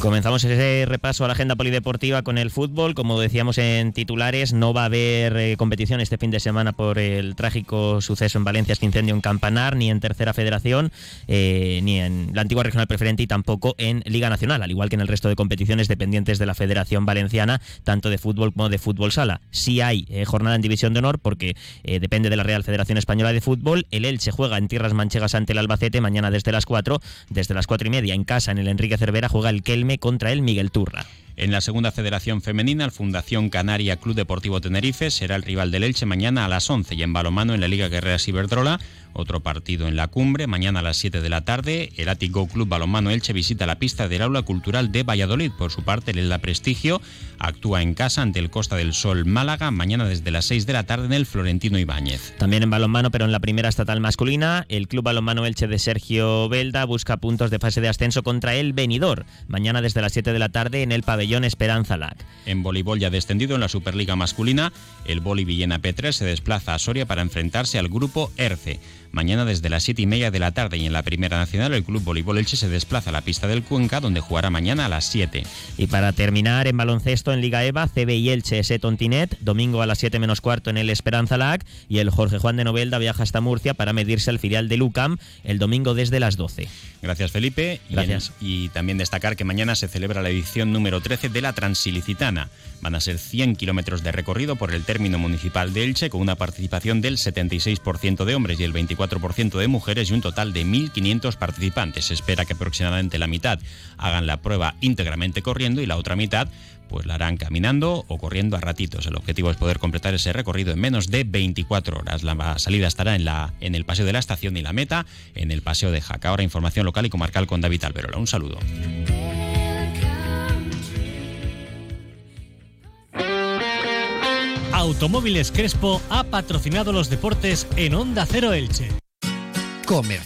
Comenzamos ese repaso a la agenda polideportiva con el fútbol. Como decíamos en titulares, no va a haber eh, competición este fin de semana por el trágico suceso en Valencia, este incendio en Campanar, ni en Tercera Federación, eh, ni en la antigua regional preferente y tampoco en Liga Nacional, al igual que en el resto de competiciones dependientes de la Federación Valenciana, tanto de fútbol como de fútbol sala. Sí hay eh, jornada en División de Honor porque depende de la Real Federación Española de Fútbol. El Elche juega en tierras manchegas ante el Albacete mañana desde las 4, desde las 4 y media en casa en el Enrique Cervera juega el Kelme contra el Miguel Turra. En la segunda federación femenina, el Fundación Canaria Club Deportivo Tenerife será el rival del Elche mañana a las 11 y en balomano en la Liga Guerreras Iberdrola otro partido en la cumbre, mañana a las 7 de la tarde, el Ático Club Balonmano Elche visita la pista del Aula Cultural de Valladolid. Por su parte, el La Prestigio actúa en casa ante el Costa del Sol Málaga, mañana desde las 6 de la tarde en el Florentino Ibáñez. También en balonmano, pero en la primera estatal masculina, el Club Balonmano Elche de Sergio Belda busca puntos de fase de ascenso contra el Benidor, mañana desde las 7 de la tarde en el pabellón Esperanza Lac. En voleibol ya descendido en la Superliga masculina, el Boli Villena P3 se desplaza a Soria para enfrentarse al grupo ERCE. Mañana desde las 7 y media de la tarde y en la Primera Nacional el Club Voleibol Elche se desplaza a la pista del Cuenca donde jugará mañana a las 7. Y para terminar en baloncesto en Liga EVA, CB y Elche ese Tontinet, domingo a las 7 menos cuarto en el Esperanza Lac y el Jorge Juan de Novelda viaja hasta Murcia para medirse al filial de Lucam el domingo desde las 12. Gracias Felipe. Gracias. Y, y también destacar que mañana se celebra la edición número 13 de la Transilicitana. Van a ser 100 kilómetros de recorrido por el término municipal de Elche con una participación del 76% de hombres y el 24% de mujeres y un total de 1.500 participantes. Se espera que aproximadamente la mitad hagan la prueba íntegramente corriendo y la otra mitad pues la harán caminando o corriendo a ratitos. El objetivo es poder completar ese recorrido en menos de 24 horas. La salida estará en, la, en el paseo de la estación y la meta en el paseo de Jaca. Ahora información local y comarcal con David Alberola. Un saludo. Automóviles Crespo ha patrocinado los deportes en Onda Cero Elche. Comer